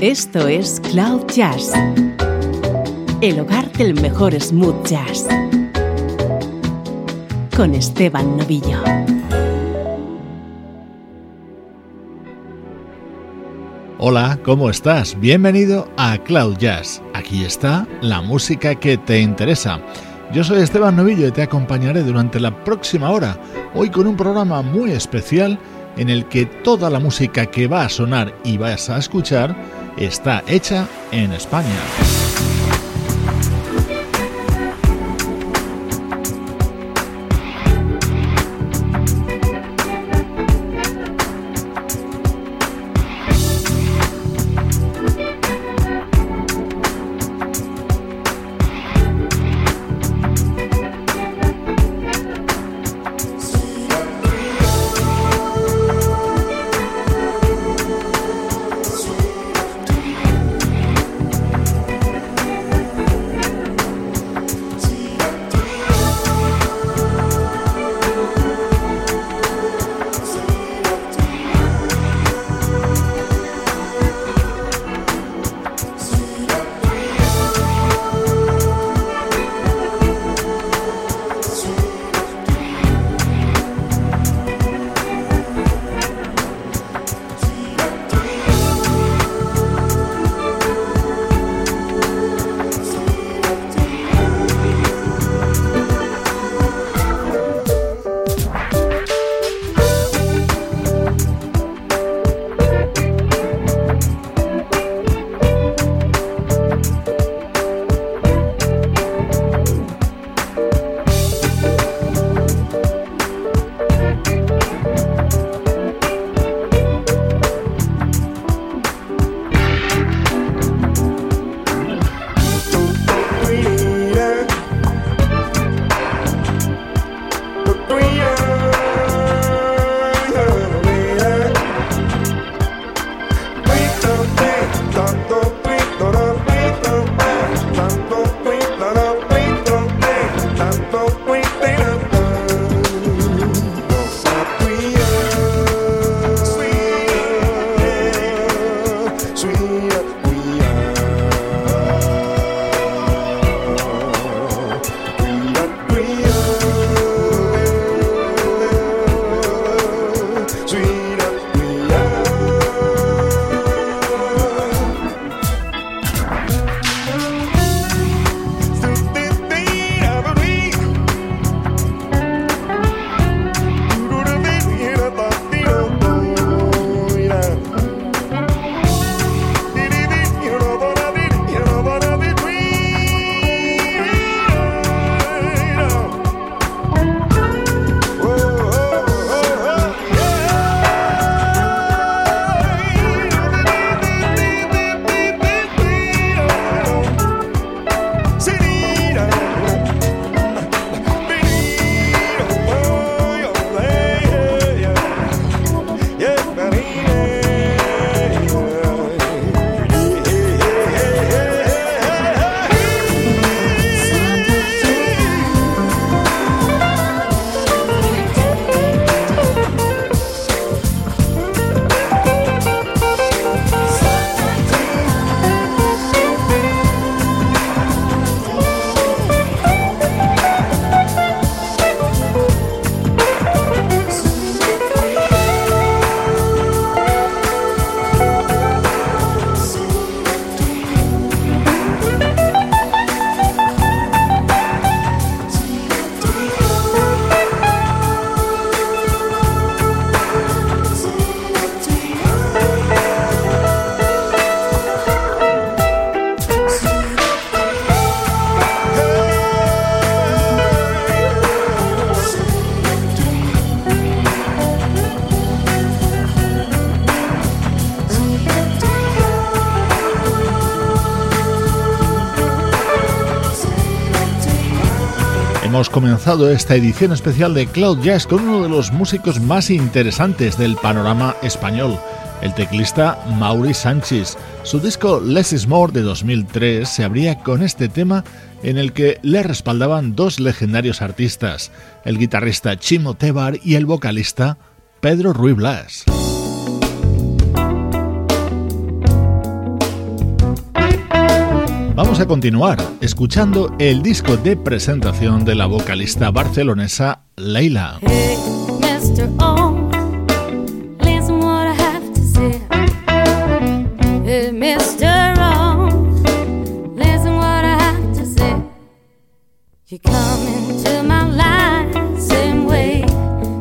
Esto es Cloud Jazz, el hogar del mejor smooth jazz, con Esteban Novillo. Hola, ¿cómo estás? Bienvenido a Cloud Jazz. Aquí está la música que te interesa. Yo soy Esteban Novillo y te acompañaré durante la próxima hora, hoy con un programa muy especial en el que toda la música que va a sonar y vas a escuchar está hecha en España. Hemos comenzado esta edición especial de Cloud Jazz con uno de los músicos más interesantes del panorama español, el teclista Mauri Sánchez. Su disco Less is More de 2003 se abría con este tema en el que le respaldaban dos legendarios artistas, el guitarrista Chimo Tebar y el vocalista Pedro Ruy Blas. Vamos a continuar escuchando el disco de presentación de la vocalista barcelonesa Leila. You come into my life, same way,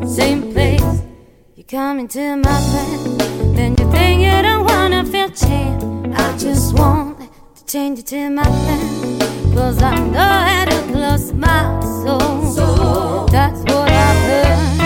same place. You come into my plan, then you think you don't wanna feel change. I just want to change it to my plan, cause I know how to close my soul. soul. That's what I've heard,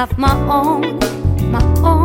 have my own, my own,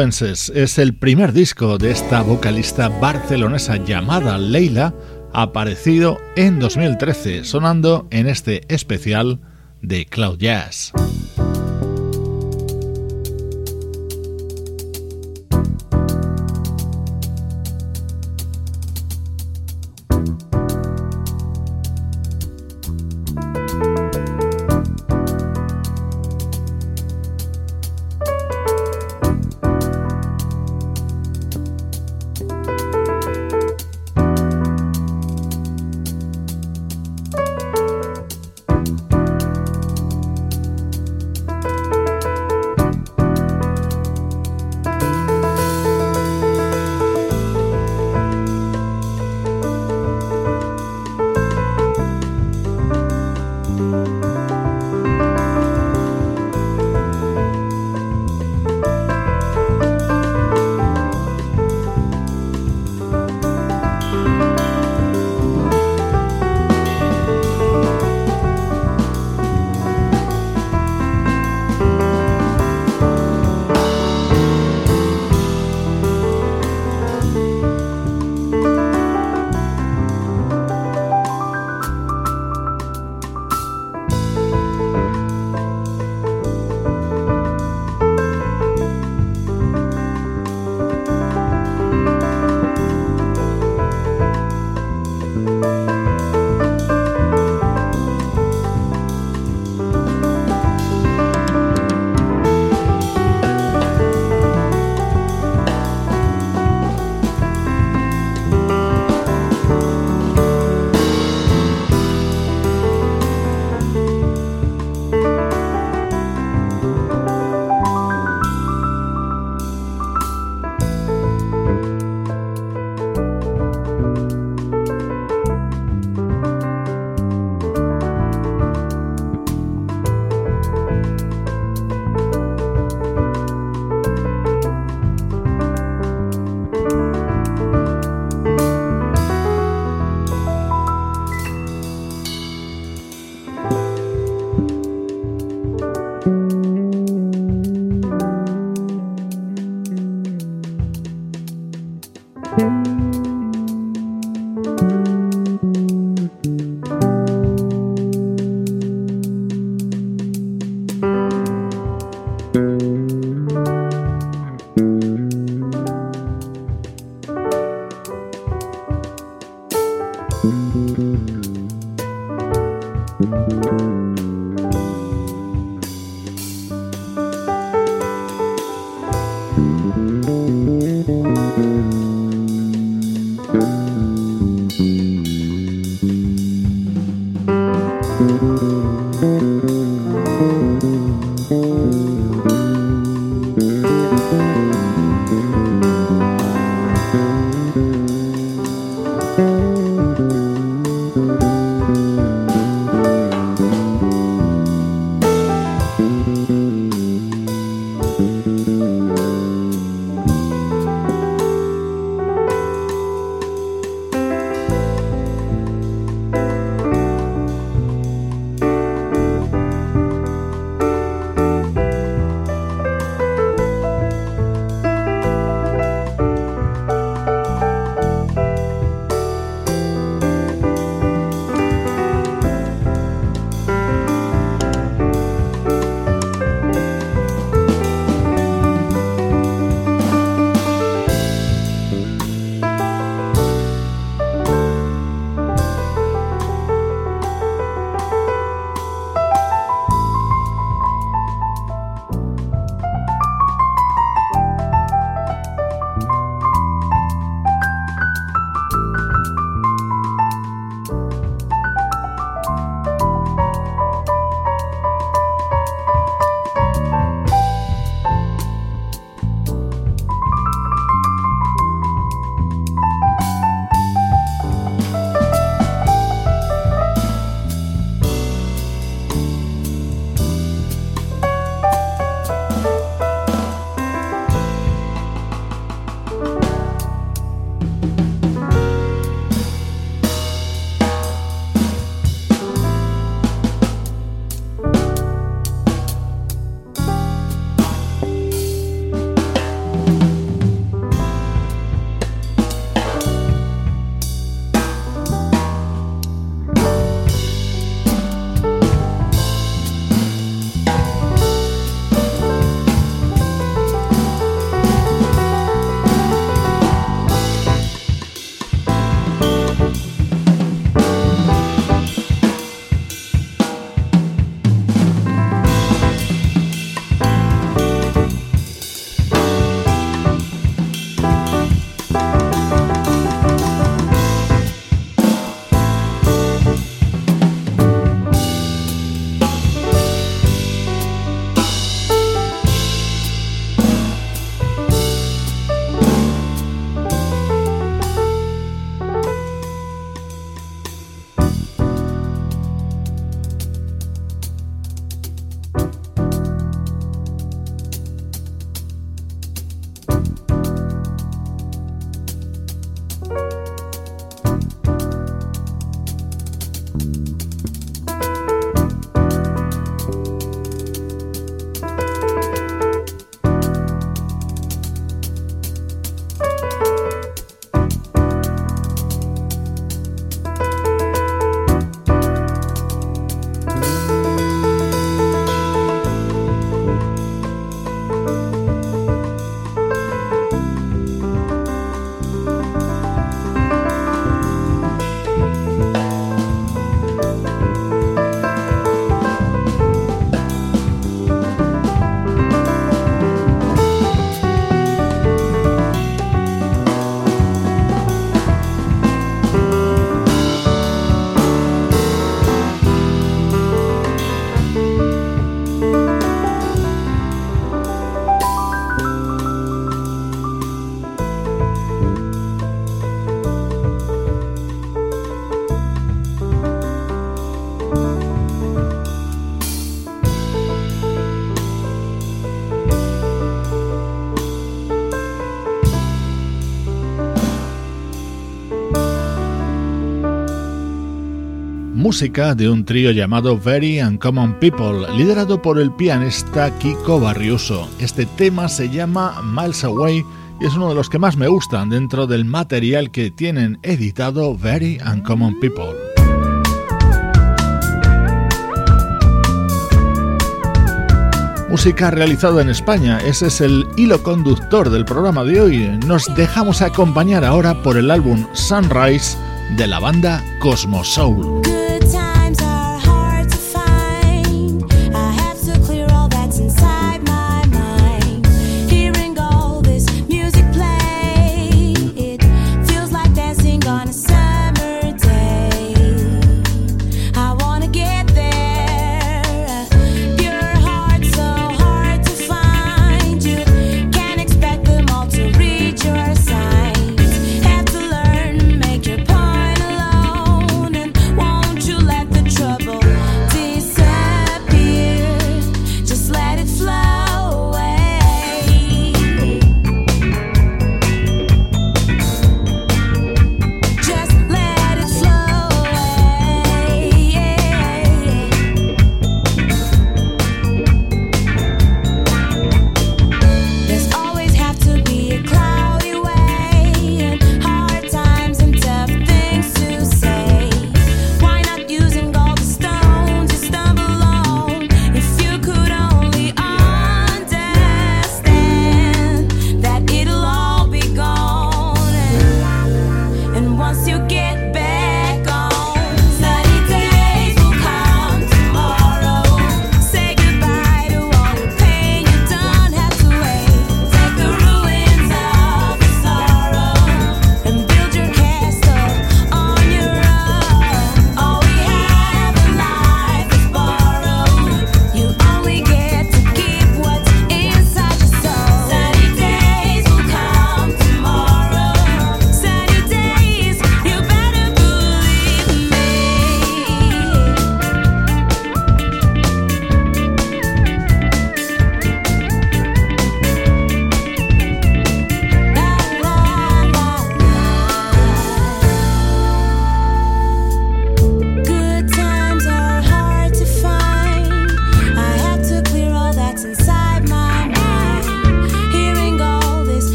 Es el primer disco de esta vocalista barcelonesa llamada Leila, aparecido en 2013, sonando en este especial de Cloud Jazz. Música de un trío llamado Very Uncommon People, liderado por el pianista Kiko Barriuso. Este tema se llama Miles Away y es uno de los que más me gustan dentro del material que tienen editado Very Uncommon People. Música realizada en España, ese es el hilo conductor del programa de hoy. Nos dejamos acompañar ahora por el álbum Sunrise de la banda Cosmo Soul.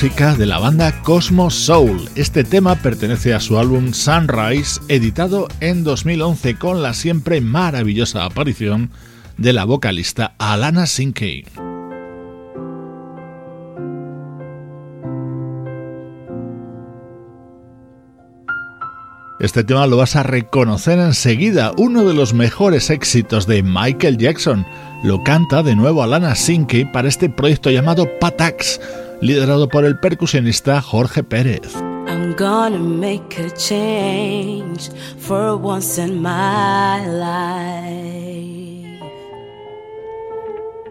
De la banda Cosmos Soul. Este tema pertenece a su álbum Sunrise, editado en 2011 con la siempre maravillosa aparición de la vocalista Alana Sinkey. Este tema lo vas a reconocer enseguida, uno de los mejores éxitos de Michael Jackson. Lo canta de nuevo Alana Sinkey para este proyecto llamado Patax, liderado por el percusionista Jorge Pérez. I'm gonna make a change for once in my life.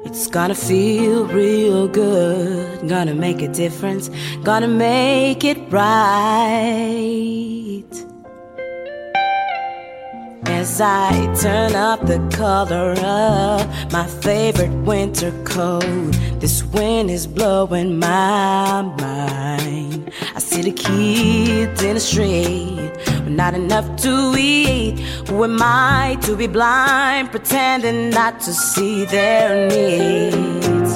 It's gonna feel real good, gonna make a difference, gonna make it right. As I turn up the color of my favorite winter coat, this wind is blowing my mind. I see the kids in the street with not enough to eat. Who am I to be blind, pretending not to see their needs?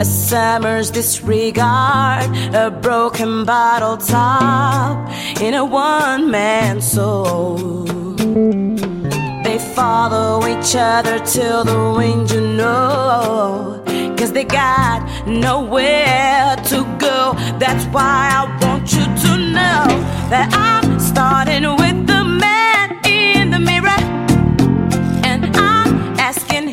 A summer's disregard, a broken bottle top in a one man soul. Follow each other till the wind, you know. Cause they got nowhere to go. That's why I want you to know that I'm starting with the man in the mirror. And I'm asking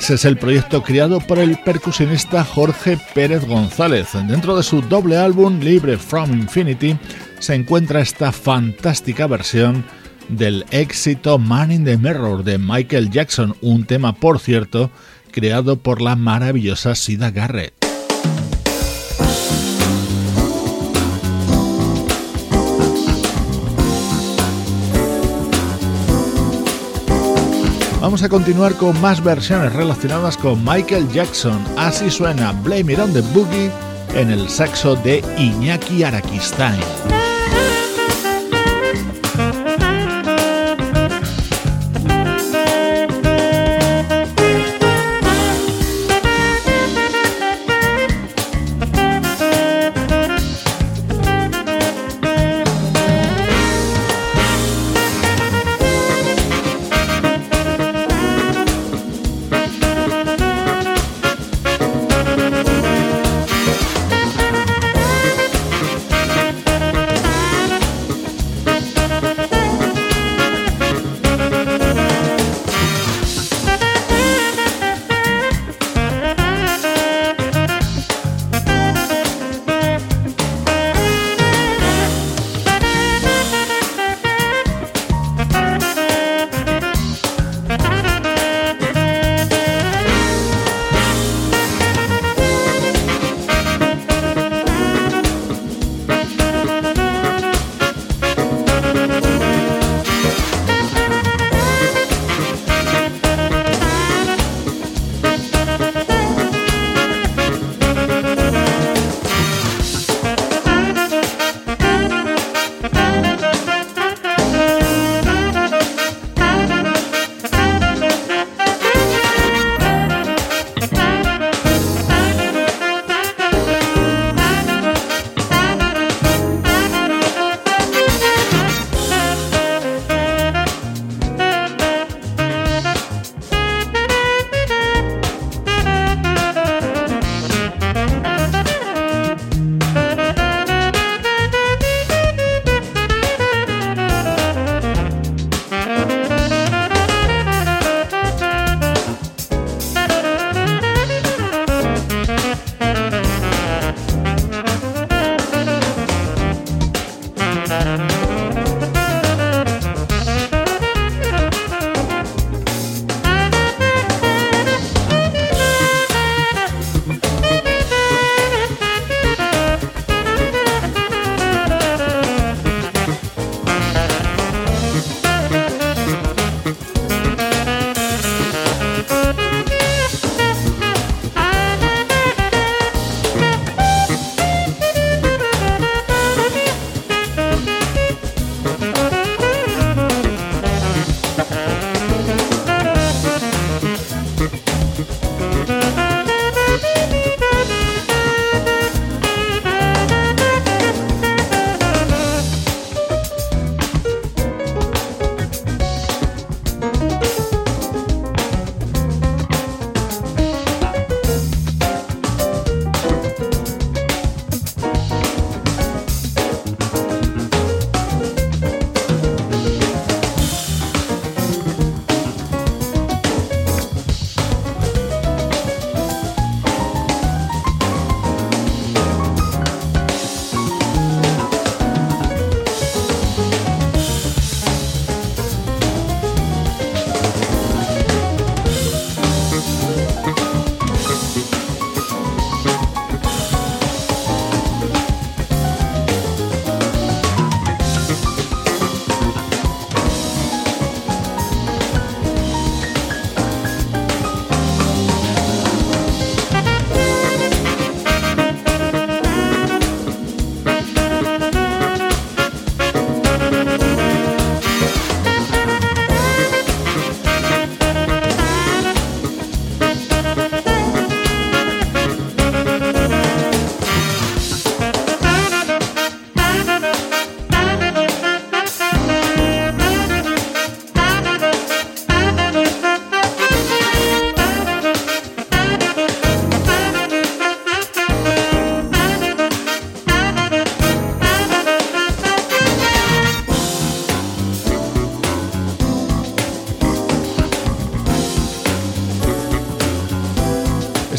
Patax es el proyecto creado por el percusionista Jorge Pérez González. Dentro de su doble álbum Libre from Infinity se encuentra esta fantástica versión del éxito Man in the Mirror de Michael Jackson, un tema por cierto creado por la maravillosa Sida Garrett. Vamos a continuar con más versiones relacionadas con Michael Jackson. Así suena Blame It on the Boogie en el saxo de Iñaki Arakistain.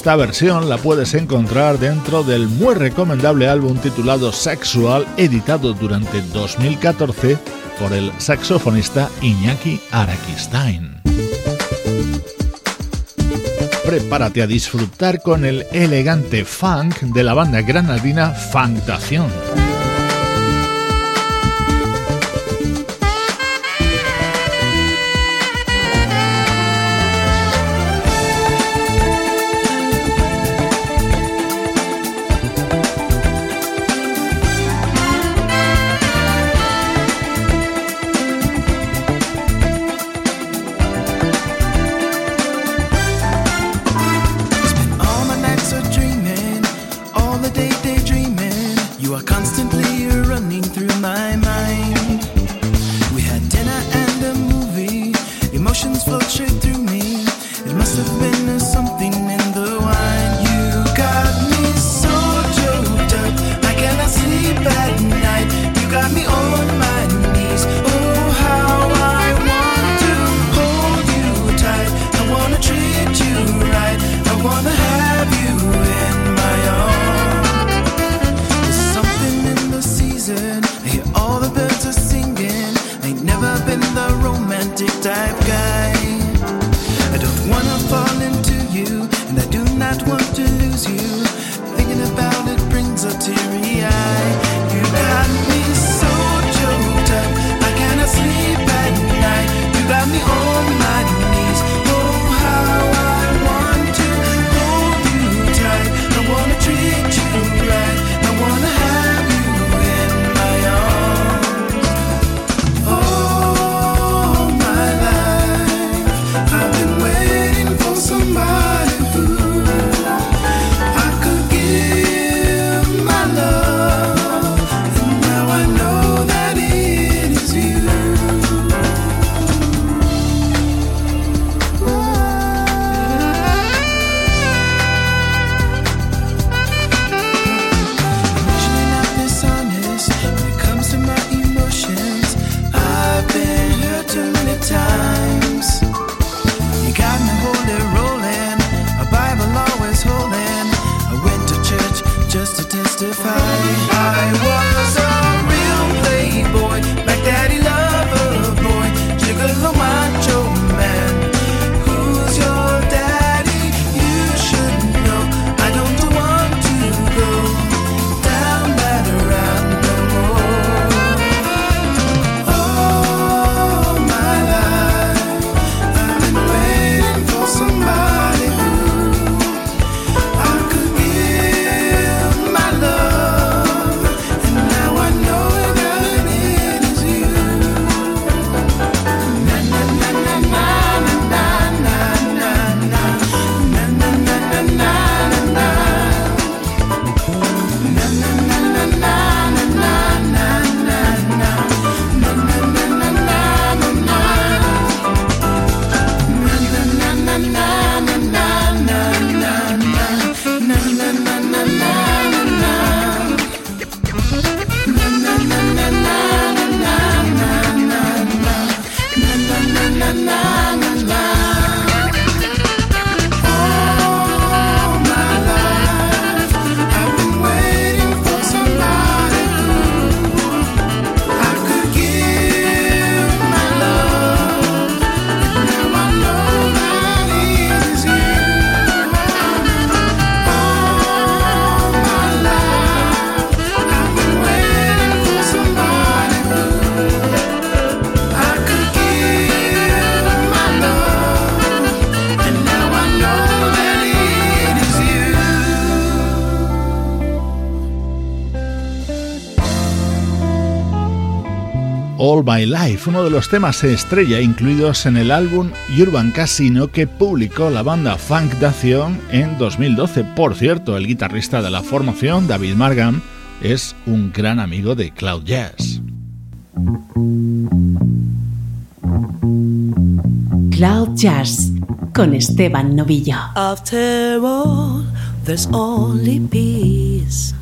Esta versión la puedes encontrar dentro del muy recomendable álbum titulado Sexual, editado durante 2014 por el saxofonista Iñaki Arakistain. Prepárate a disfrutar con el elegante funk de la banda granadina Funkdación. My Life, uno de los temas estrella incluidos en el álbum Urban Casino que publicó la banda Funk Dación en 2012. Por cierto, el guitarrista de la formación, David Margam, es un gran amigo de Cloud Jazz. Cloud Jazz con Esteban Novillo. After all, there's only peace.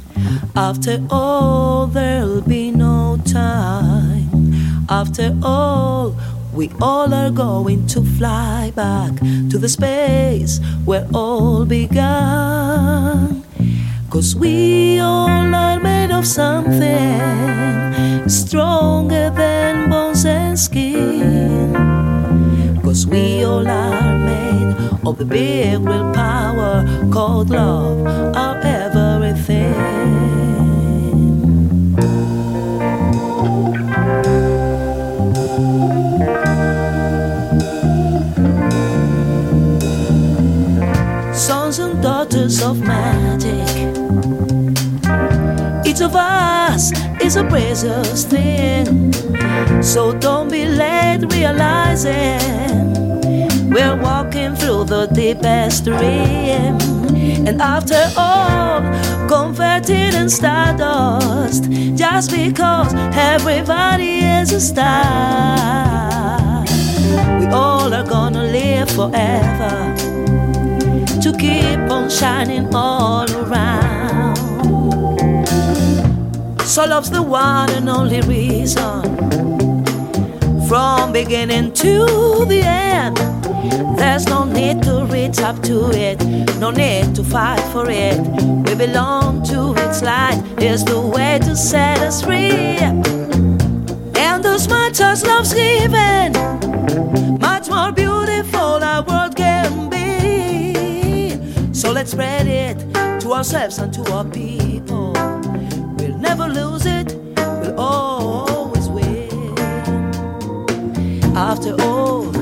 After all, there'll be no time. After all, We all are going to fly back to the space where all began. Cause we all are made of something stronger than bones and skin. Cause we all are made of the big willpower called love, of magic. Each of us is a precious thing. So don't be late realizing we're walking through the deepest dream. And after all, converted in stardust, just because everybody is a star. We all are gonna live forever to keep on shining all around. So love's the one and only reason. From beginning to the end, there's no need to reach up to it, no need to fight for it. We belong to its light, is the way to set us free. And as much as love's given, much more beautiful our world. So let's spread it to ourselves and to our people. We'll never lose it, we'll always win. After all,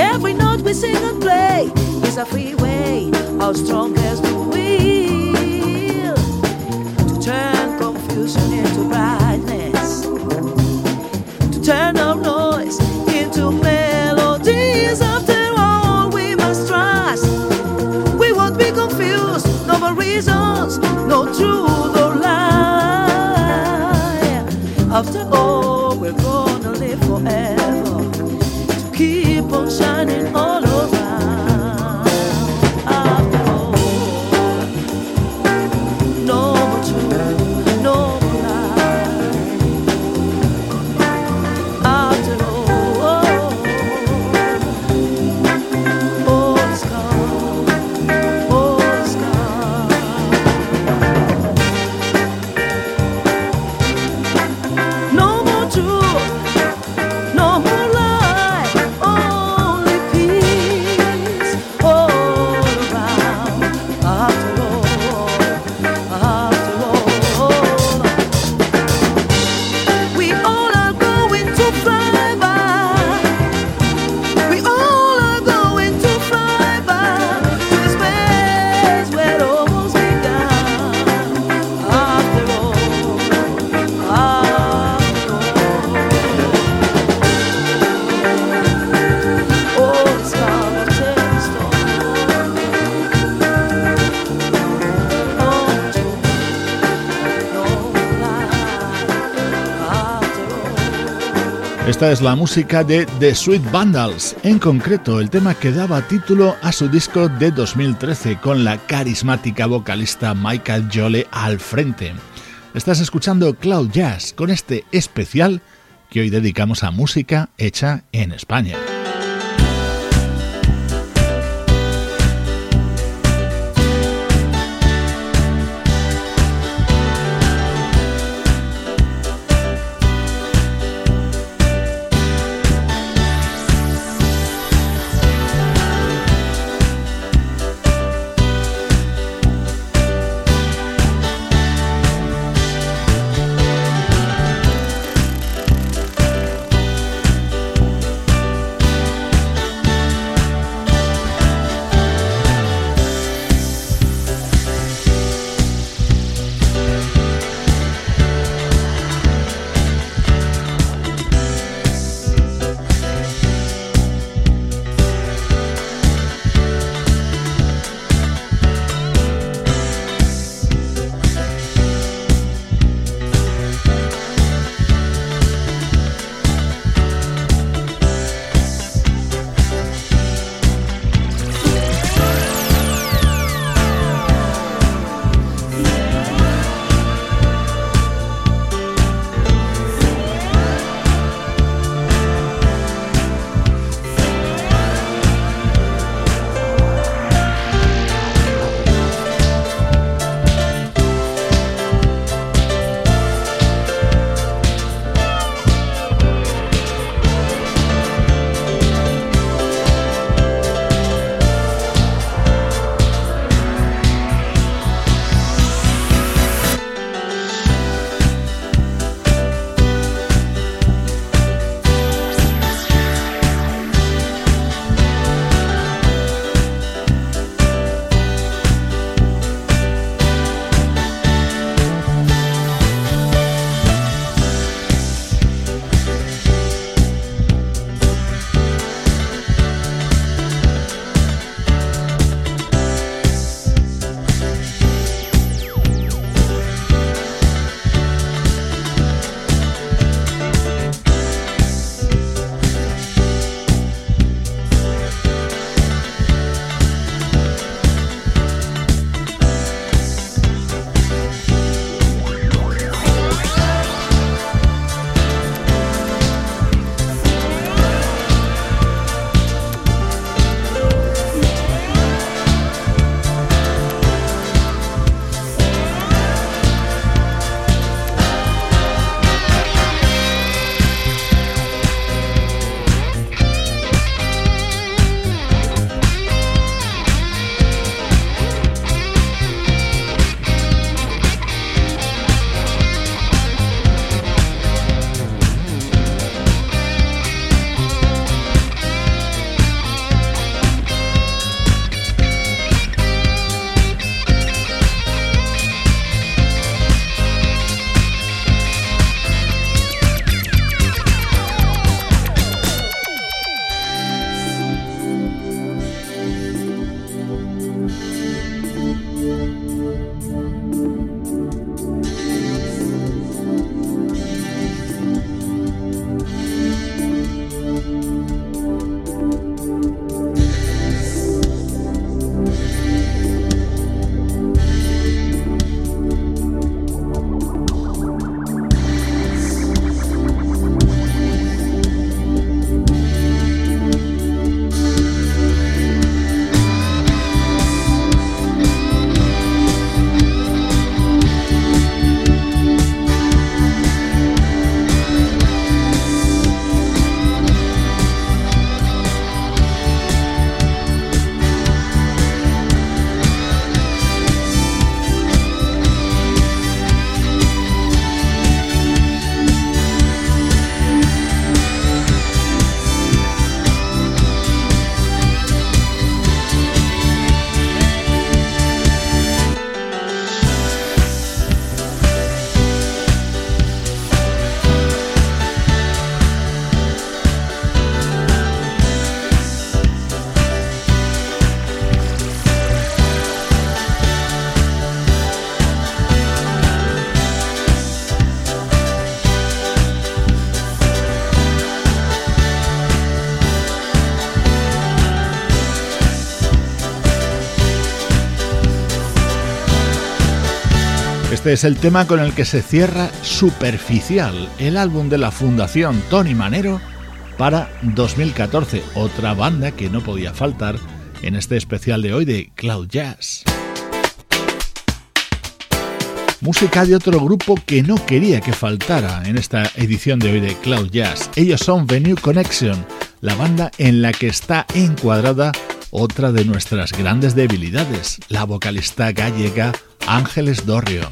every note we sing and play is a free way, our strongest will to turn confusion into no Esta es la música de The Sweet Vandals, en concreto el tema que daba título a su disco de 2013 con la carismática vocalista Michael Jole al frente. Estás escuchando Cloud Jazz con este especial que hoy dedicamos a música hecha en España. Es el tema con el que se cierra Superficial, el álbum de la Fundación Tony Manero para 2014, otra banda que no podía faltar en este especial de hoy de Cloud Jazz. Música de otro grupo que no quería que faltara en esta edición de hoy de Cloud Jazz. Ellos son Venue Connection, la banda en la que está encuadrada otra de nuestras grandes debilidades, la vocalista gallega Ángeles Dorrio.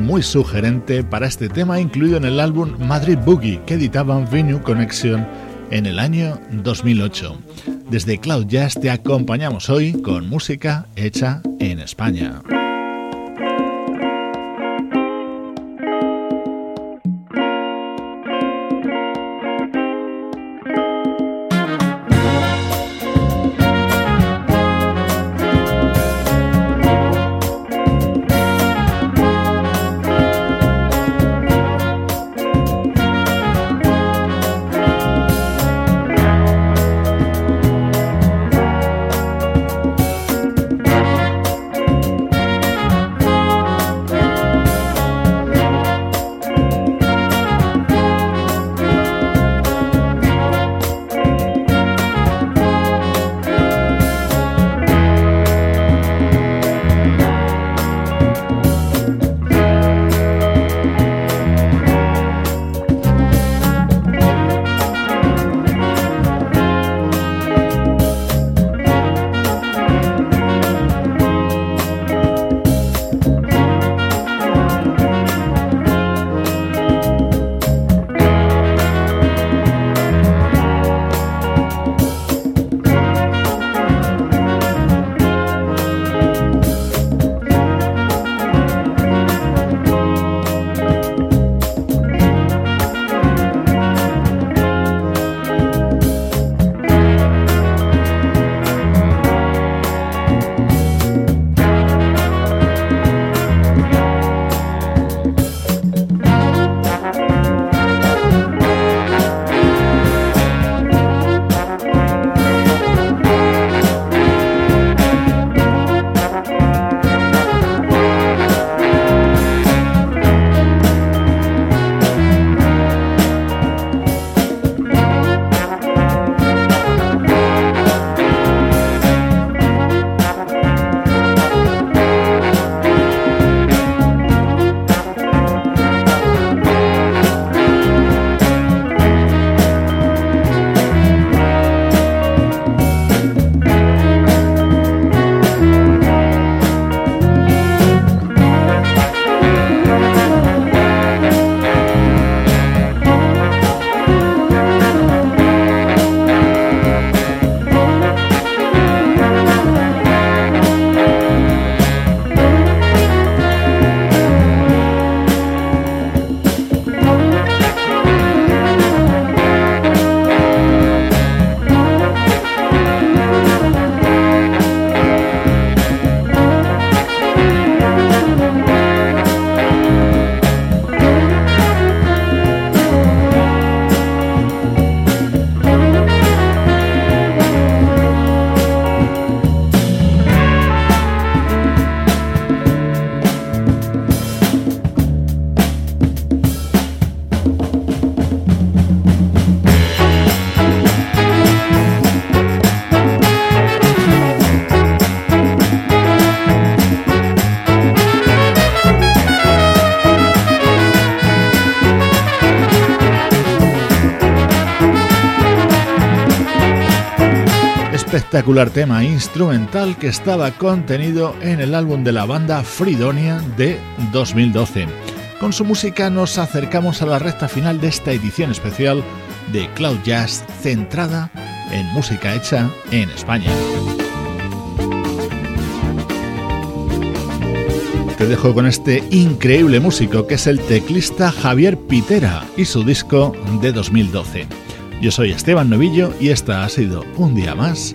Muy sugerente para este tema incluido en el álbum Madrid Boogie que editaban Venue Connection en el año 2008. Desde Cloud Jazz te acompañamos hoy con música hecha en España. Espectacular tema instrumental que estaba contenido en el álbum de la banda Fridonia de 2012. Con su música nos acercamos a la recta final de esta edición especial de Cloud Jazz centrada en música hecha en España. Te dejo con este increíble músico que es el teclista Javier Pitera y su disco de 2012. Yo soy Esteban Novillo y esta ha sido un día más